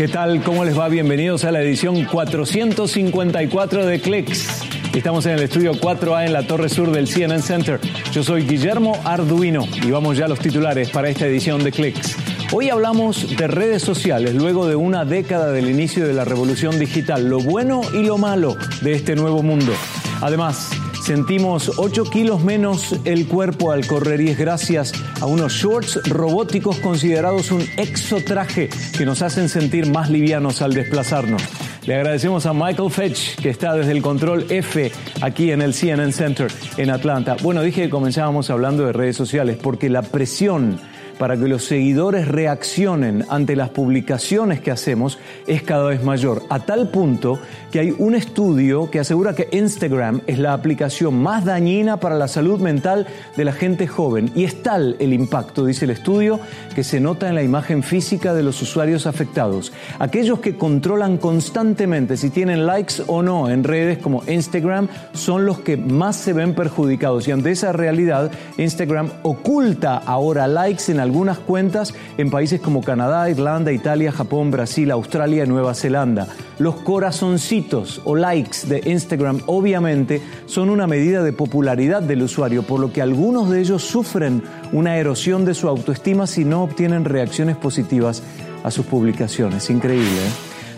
¿Qué tal? ¿Cómo les va? Bienvenidos a la edición 454 de Clicks. Estamos en el estudio 4A en la Torre Sur del CNN Center. Yo soy Guillermo Arduino y vamos ya a los titulares para esta edición de Clicks. Hoy hablamos de redes sociales luego de una década del inicio de la revolución digital, lo bueno y lo malo de este nuevo mundo. Además, sentimos 8 kilos menos el cuerpo al correr y es gracias a unos shorts robóticos considerados un exotraje que nos hacen sentir más livianos al desplazarnos. Le agradecemos a Michael Fetch, que está desde el control F aquí en el CNN Center en Atlanta. Bueno, dije que comenzábamos hablando de redes sociales porque la presión para que los seguidores reaccionen ante las publicaciones que hacemos es cada vez mayor, a tal punto que hay un estudio que asegura que Instagram es la aplicación más dañina para la salud mental de la gente joven. Y es tal el impacto, dice el estudio, que se nota en la imagen física de los usuarios afectados. Aquellos que controlan constantemente si tienen likes o no en redes como Instagram son los que más se ven perjudicados. Y ante esa realidad, Instagram oculta ahora likes en algunas cuentas en países como Canadá, Irlanda, Italia, Japón, Brasil, Australia y Nueva Zelanda. Los corazoncitos o likes de Instagram obviamente son una medida de popularidad del usuario, por lo que algunos de ellos sufren una erosión de su autoestima si no obtienen reacciones positivas a sus publicaciones. Increíble. ¿eh?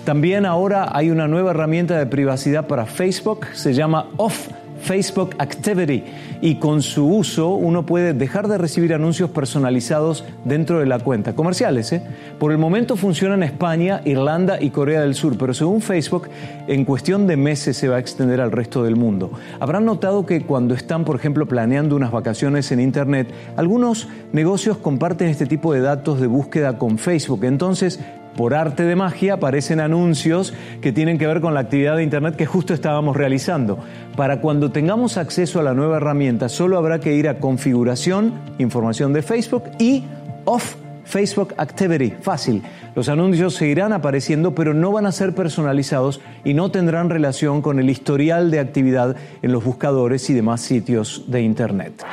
También ahora hay una nueva herramienta de privacidad para Facebook, se llama Off Facebook Activity y con su uso uno puede dejar de recibir anuncios personalizados dentro de la cuenta, comerciales. ¿eh? Por el momento funciona en España, Irlanda y Corea del Sur, pero según Facebook, en cuestión de meses se va a extender al resto del mundo. Habrán notado que cuando están, por ejemplo, planeando unas vacaciones en Internet, algunos negocios comparten este tipo de datos de búsqueda con Facebook. Entonces, por arte de magia aparecen anuncios que tienen que ver con la actividad de Internet que justo estábamos realizando. Para cuando tengamos acceso a la nueva herramienta, solo habrá que ir a configuración, información de Facebook y off Facebook Activity. Fácil. Los anuncios seguirán apareciendo, pero no van a ser personalizados y no tendrán relación con el historial de actividad en los buscadores y demás sitios de Internet.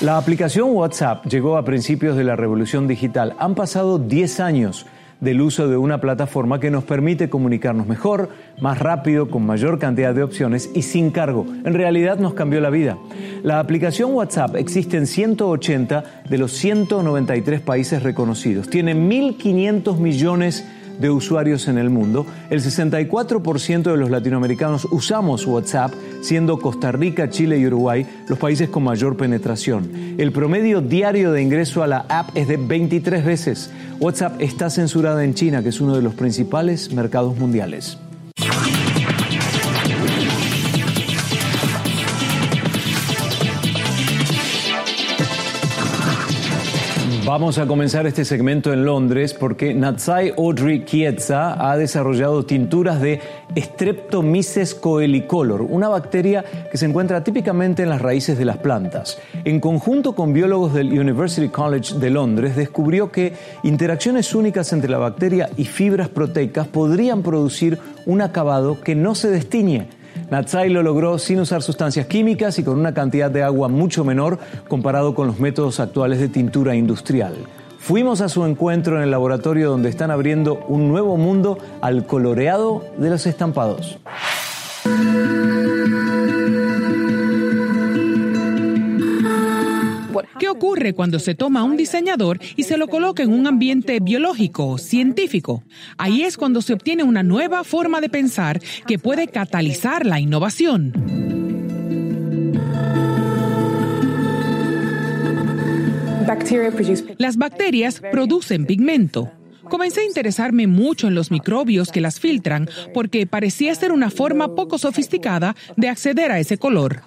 La aplicación WhatsApp llegó a principios de la revolución digital. Han pasado 10 años del uso de una plataforma que nos permite comunicarnos mejor, más rápido, con mayor cantidad de opciones y sin cargo. En realidad nos cambió la vida. La aplicación WhatsApp existe en 180 de los 193 países reconocidos. Tiene 1.500 millones de de usuarios en el mundo, el 64% de los latinoamericanos usamos WhatsApp, siendo Costa Rica, Chile y Uruguay los países con mayor penetración. El promedio diario de ingreso a la app es de 23 veces. WhatsApp está censurada en China, que es uno de los principales mercados mundiales. Vamos a comenzar este segmento en Londres porque Natsai Audrey Chiesa ha desarrollado tinturas de Streptomyces coelicolor, una bacteria que se encuentra típicamente en las raíces de las plantas. En conjunto con biólogos del University College de Londres, descubrió que interacciones únicas entre la bacteria y fibras proteicas podrían producir un acabado que no se destiñe Natsai lo logró sin usar sustancias químicas y con una cantidad de agua mucho menor comparado con los métodos actuales de tintura industrial. Fuimos a su encuentro en el laboratorio donde están abriendo un nuevo mundo al coloreado de los estampados. ¿Qué ocurre cuando se toma un diseñador y se lo coloca en un ambiente biológico, científico? Ahí es cuando se obtiene una nueva forma de pensar que puede catalizar la innovación. Las bacterias producen pigmento. Comencé a interesarme mucho en los microbios que las filtran porque parecía ser una forma poco sofisticada de acceder a ese color.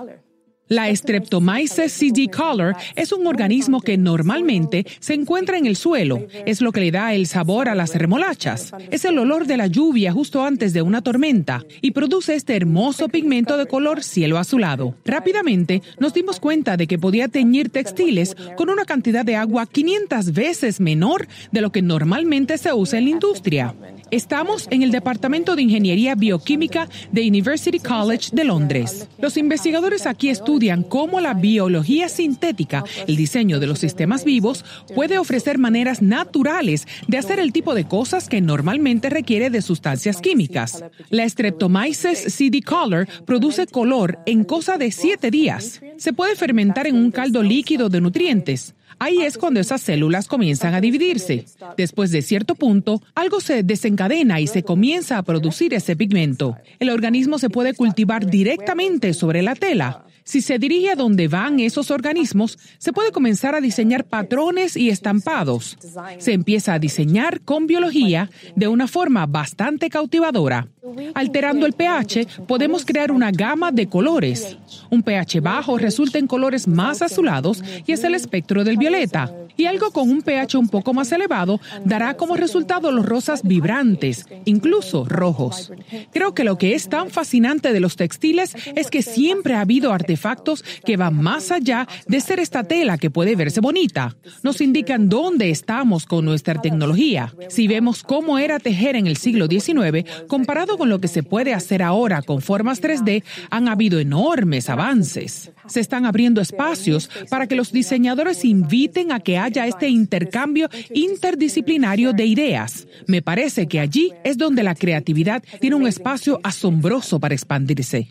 La Streptomyces CD color es un organismo que normalmente se encuentra en el suelo. Es lo que le da el sabor a las remolachas. Es el olor de la lluvia justo antes de una tormenta y produce este hermoso pigmento de color cielo azulado. Rápidamente nos dimos cuenta de que podía teñir textiles con una cantidad de agua 500 veces menor de lo que normalmente se usa en la industria. Estamos en el Departamento de Ingeniería Bioquímica de University College de Londres. Los investigadores aquí estudian cómo la biología sintética, el diseño de los sistemas vivos, puede ofrecer maneras naturales de hacer el tipo de cosas que normalmente requiere de sustancias químicas. La Streptomyces CD color produce color en cosa de siete días. Se puede fermentar en un caldo líquido de nutrientes. Ahí es cuando esas células comienzan a dividirse. Después de cierto punto, algo se desencadena y se comienza a producir ese pigmento. El organismo se puede cultivar directamente sobre la tela. Si se dirige a donde van esos organismos, se puede comenzar a diseñar patrones y estampados. Se empieza a diseñar con biología de una forma bastante cautivadora. Alterando el pH, podemos crear una gama de colores. Un pH bajo resulta en colores más azulados y es el espectro del Y algo con un pH un poco más elevado dará como resultado los rosas vibrantes, incluso rojos. Creo que lo que es tan fascinante de los textiles es que siempre ha habido artefactos que van más allá de ser esta tela que puede verse bonita. Nos indican dónde estamos con nuestra tecnología. Si vemos cómo era tejer en el siglo XIX, comparado con lo que se puede hacer ahora con formas 3D, han habido enormes avances. Se están abriendo espacios para que los diseñadores inviten a que haya este intercambio interdisciplinario de ideas. Me parece que allí es donde la creatividad tiene un espacio asombroso para expandirse.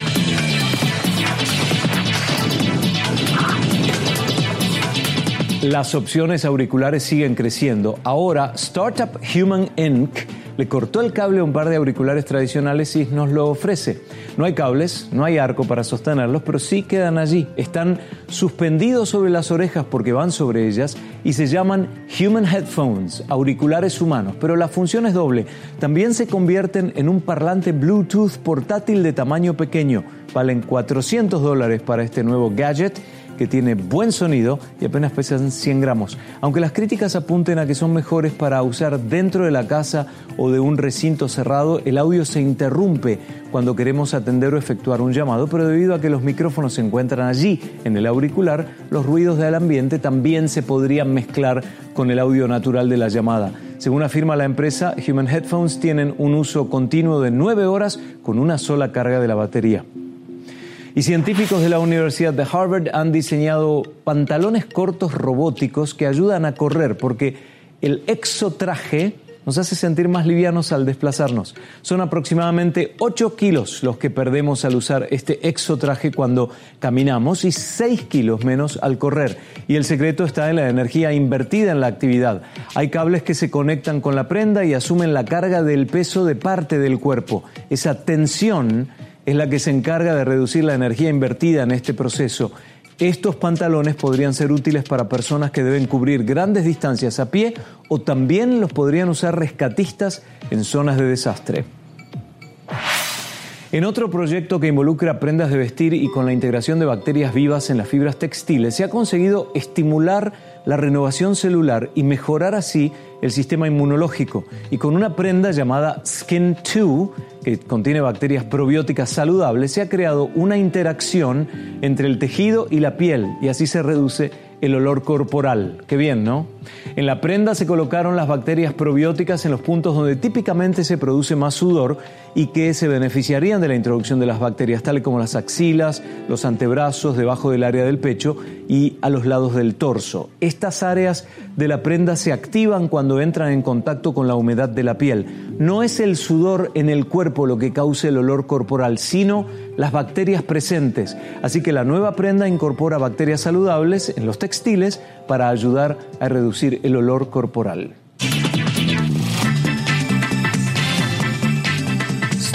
Las opciones auriculares siguen creciendo. Ahora, Startup Human Inc le cortó el cable a un par de auriculares tradicionales y nos lo ofrece. No hay cables, no hay arco para sostenerlos, pero sí quedan allí. Están suspendidos sobre las orejas porque van sobre ellas y se llaman Human Headphones, auriculares humanos, pero la función es doble. También se convierten en un parlante Bluetooth portátil de tamaño pequeño. Valen 400 dólares para este nuevo gadget que tiene buen sonido y apenas pesan 100 gramos. Aunque las críticas apunten a que son mejores para usar dentro de la casa o de un recinto cerrado, el audio se interrumpe cuando queremos atender o efectuar un llamado, pero debido a que los micrófonos se encuentran allí en el auricular, los ruidos del ambiente también se podrían mezclar con el audio natural de la llamada. Según afirma la empresa, Human Headphones tienen un uso continuo de 9 horas con una sola carga de la batería. Y científicos de la Universidad de Harvard han diseñado pantalones cortos robóticos que ayudan a correr porque el exotraje nos hace sentir más livianos al desplazarnos. Son aproximadamente 8 kilos los que perdemos al usar este exotraje cuando caminamos y 6 kilos menos al correr. Y el secreto está en la energía invertida en la actividad. Hay cables que se conectan con la prenda y asumen la carga del peso de parte del cuerpo. Esa tensión es la que se encarga de reducir la energía invertida en este proceso. Estos pantalones podrían ser útiles para personas que deben cubrir grandes distancias a pie o también los podrían usar rescatistas en zonas de desastre. En otro proyecto que involucra prendas de vestir y con la integración de bacterias vivas en las fibras textiles, se ha conseguido estimular la renovación celular y mejorar así el sistema inmunológico. Y con una prenda llamada Skin 2, que contiene bacterias probióticas saludables, se ha creado una interacción entre el tejido y la piel y así se reduce el olor corporal. Qué bien, ¿no? En la prenda se colocaron las bacterias probióticas en los puntos donde típicamente se produce más sudor y que se beneficiarían de la introducción de las bacterias, tales como las axilas, los antebrazos, debajo del área del pecho y a los lados del torso. Estas áreas de la prenda se activan cuando entran en contacto con la humedad de la piel. No es el sudor en el cuerpo lo que causa el olor corporal, sino las bacterias presentes. Así que la nueva prenda incorpora bacterias saludables en los textiles para ayudar a reducir el olor corporal.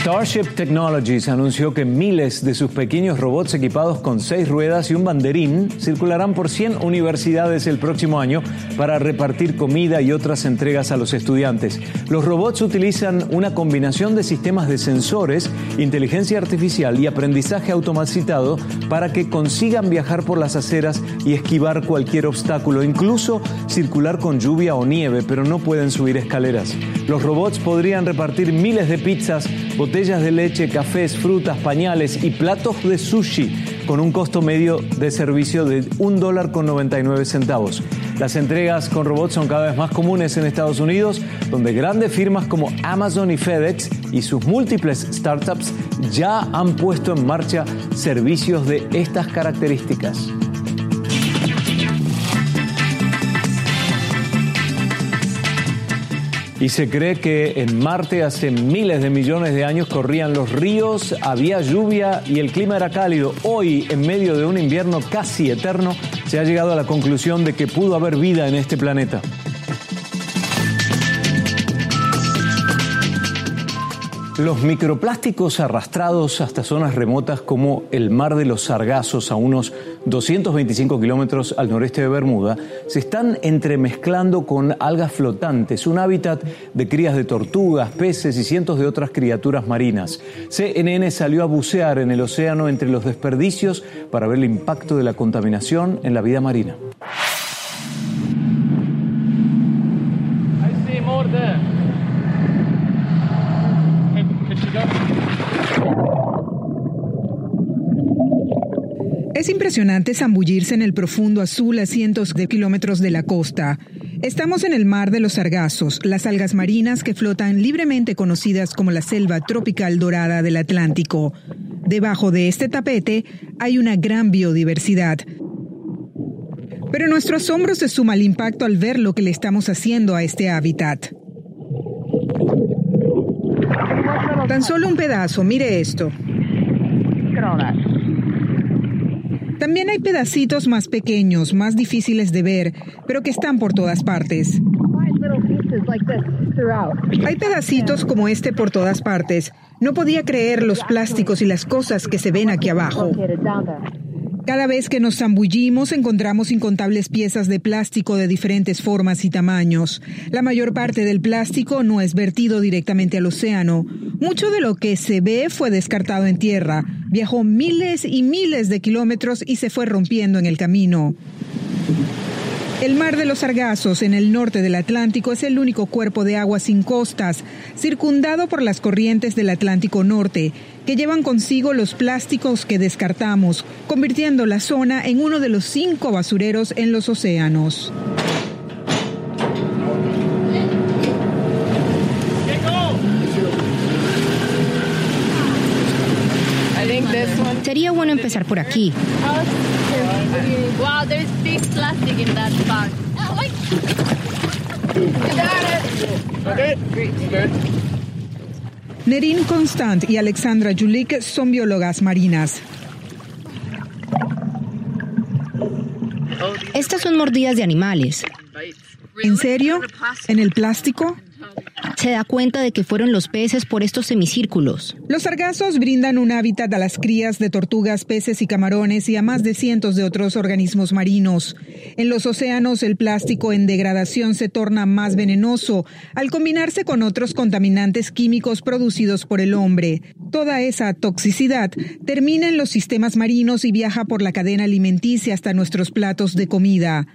Starship Technologies anunció que miles de sus pequeños robots equipados con seis ruedas y un banderín circularán por 100 universidades el próximo año para repartir comida y otras entregas a los estudiantes. Los robots utilizan una combinación de sistemas de sensores, inteligencia artificial y aprendizaje automatizado para que consigan viajar por las aceras y esquivar cualquier obstáculo, incluso circular con lluvia o nieve, pero no pueden subir escaleras. Los robots podrían repartir miles de pizzas, botellas de leche, cafés, frutas, pañales y platos de sushi con un costo medio de servicio de un dólar con 99 centavos. Las entregas con robots son cada vez más comunes en Estados Unidos, donde grandes firmas como Amazon y FedEx y sus múltiples startups ya han puesto en marcha servicios de estas características. Y se cree que en Marte hace miles de millones de años corrían los ríos, había lluvia y el clima era cálido. Hoy, en medio de un invierno casi eterno, se ha llegado a la conclusión de que pudo haber vida en este planeta. Los microplásticos arrastrados hasta zonas remotas como el Mar de los Sargazos, a unos 225 kilómetros al noreste de Bermuda, se están entremezclando con algas flotantes, un hábitat de crías de tortugas, peces y cientos de otras criaturas marinas. CNN salió a bucear en el océano entre los desperdicios para ver el impacto de la contaminación en la vida marina. Es impresionante zambullirse en el profundo azul a cientos de kilómetros de la costa. Estamos en el mar de los sargazos, las algas marinas que flotan libremente conocidas como la selva tropical dorada del Atlántico. Debajo de este tapete hay una gran biodiversidad. Pero nuestro asombro se suma al impacto al ver lo que le estamos haciendo a este hábitat. Tan solo un pedazo, mire esto. También hay pedacitos más pequeños, más difíciles de ver, pero que están por todas partes. Hay pedacitos como este por todas partes. No podía creer los plásticos y las cosas que se ven aquí abajo. Cada vez que nos zambullimos encontramos incontables piezas de plástico de diferentes formas y tamaños. La mayor parte del plástico no es vertido directamente al océano. Mucho de lo que se ve fue descartado en tierra. Viajó miles y miles de kilómetros y se fue rompiendo en el camino. El mar de los Sargazos en el norte del Atlántico es el único cuerpo de agua sin costas, circundado por las corrientes del Atlántico Norte, que llevan consigo los plásticos que descartamos, convirtiendo la zona en uno de los cinco basureros en los océanos. Sería bueno empezar por aquí. Nerin Constant y Alexandra Julik son biólogas marinas. Estas son mordidas de animales. ¿En serio? ¿En el plástico? Se da cuenta de que fueron los peces por estos semicírculos. Los sargazos brindan un hábitat a las crías de tortugas, peces y camarones y a más de cientos de otros organismos marinos. En los océanos el plástico en degradación se torna más venenoso al combinarse con otros contaminantes químicos producidos por el hombre. Toda esa toxicidad termina en los sistemas marinos y viaja por la cadena alimenticia hasta nuestros platos de comida.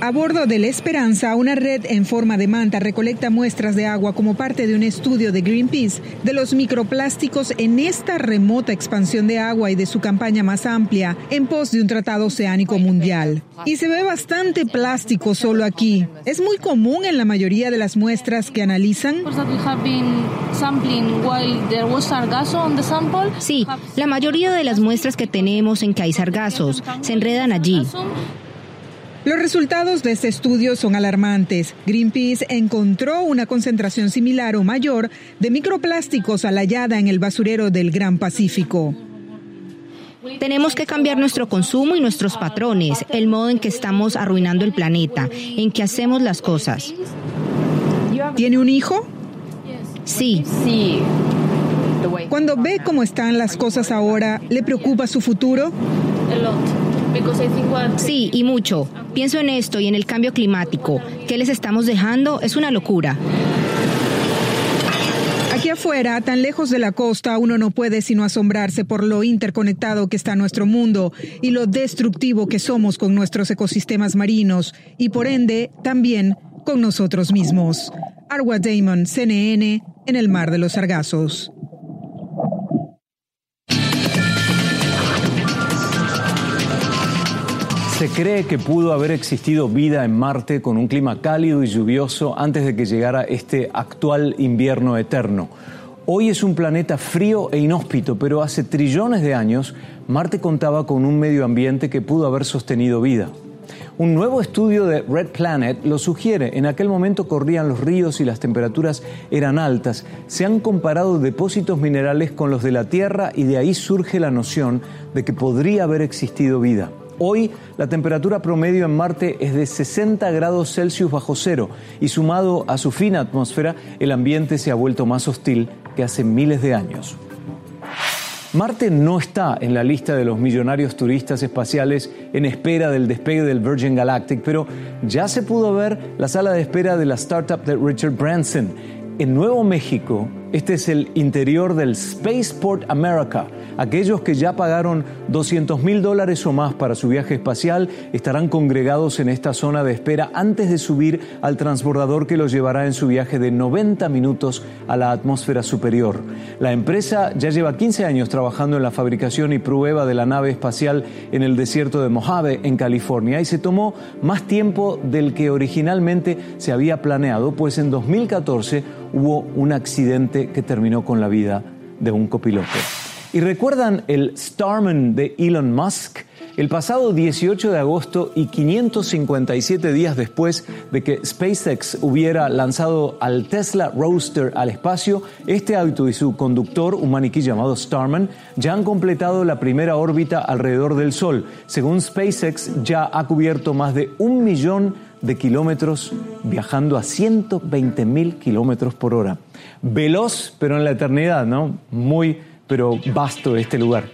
A bordo de la Esperanza, una red en forma de manta recolecta muestras de agua como parte de un estudio de Greenpeace de los microplásticos en esta remota expansión de agua y de su campaña más amplia en pos de un tratado oceánico mundial. Y se ve bastante plástico solo aquí. Es muy común en la mayoría de las muestras que analizan. Sí, la mayoría de las muestras que tenemos en que hay sargazos se enredan allí. Los resultados de este estudio son alarmantes. Greenpeace encontró una concentración similar o mayor de microplásticos a la hallada en el basurero del Gran Pacífico. Tenemos que cambiar nuestro consumo y nuestros patrones, el modo en que estamos arruinando el planeta, en que hacemos las cosas. ¿Tiene un hijo? Sí. Sí. Cuando ve cómo están las cosas ahora, ¿le preocupa su futuro? Sí, y mucho. Pienso en esto y en el cambio climático. ¿Qué les estamos dejando? Es una locura. Aquí afuera, tan lejos de la costa, uno no puede sino asombrarse por lo interconectado que está nuestro mundo y lo destructivo que somos con nuestros ecosistemas marinos y por ende también con nosotros mismos. Arwa Damon, CNN, en el Mar de los Sargazos. Se cree que pudo haber existido vida en Marte con un clima cálido y lluvioso antes de que llegara este actual invierno eterno. Hoy es un planeta frío e inhóspito, pero hace trillones de años Marte contaba con un medio ambiente que pudo haber sostenido vida. Un nuevo estudio de Red Planet lo sugiere. En aquel momento corrían los ríos y las temperaturas eran altas. Se han comparado depósitos minerales con los de la Tierra y de ahí surge la noción de que podría haber existido vida. Hoy la temperatura promedio en Marte es de 60 grados Celsius bajo cero y sumado a su fina atmósfera, el ambiente se ha vuelto más hostil que hace miles de años. Marte no está en la lista de los millonarios turistas espaciales en espera del despegue del Virgin Galactic, pero ya se pudo ver la sala de espera de la startup de Richard Branson. En Nuevo México, este es el interior del Spaceport America, Aquellos que ya pagaron 200 mil dólares o más para su viaje espacial estarán congregados en esta zona de espera antes de subir al transbordador que los llevará en su viaje de 90 minutos a la atmósfera superior. La empresa ya lleva 15 años trabajando en la fabricación y prueba de la nave espacial en el desierto de Mojave, en California, y se tomó más tiempo del que originalmente se había planeado, pues en 2014 hubo un accidente que terminó con la vida de un copiloto. ¿Y recuerdan el Starman de Elon Musk? El pasado 18 de agosto y 557 días después de que SpaceX hubiera lanzado al Tesla Roadster al espacio, este auto y su conductor, un maniquí llamado Starman, ya han completado la primera órbita alrededor del Sol. Según SpaceX, ya ha cubierto más de un millón de kilómetros viajando a 120 mil kilómetros por hora. Veloz, pero en la eternidad, ¿no? Muy pero vasto este lugar.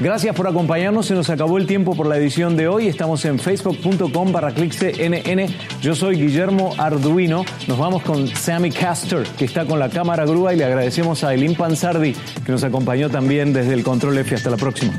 Gracias por acompañarnos, se nos acabó el tiempo por la edición de hoy, estamos en facebook.com barra cnn, yo soy Guillermo Arduino, nos vamos con Sammy Castor, que está con la cámara grúa y le agradecemos a Elin Panzardi, que nos acompañó también desde el Control F, hasta la próxima.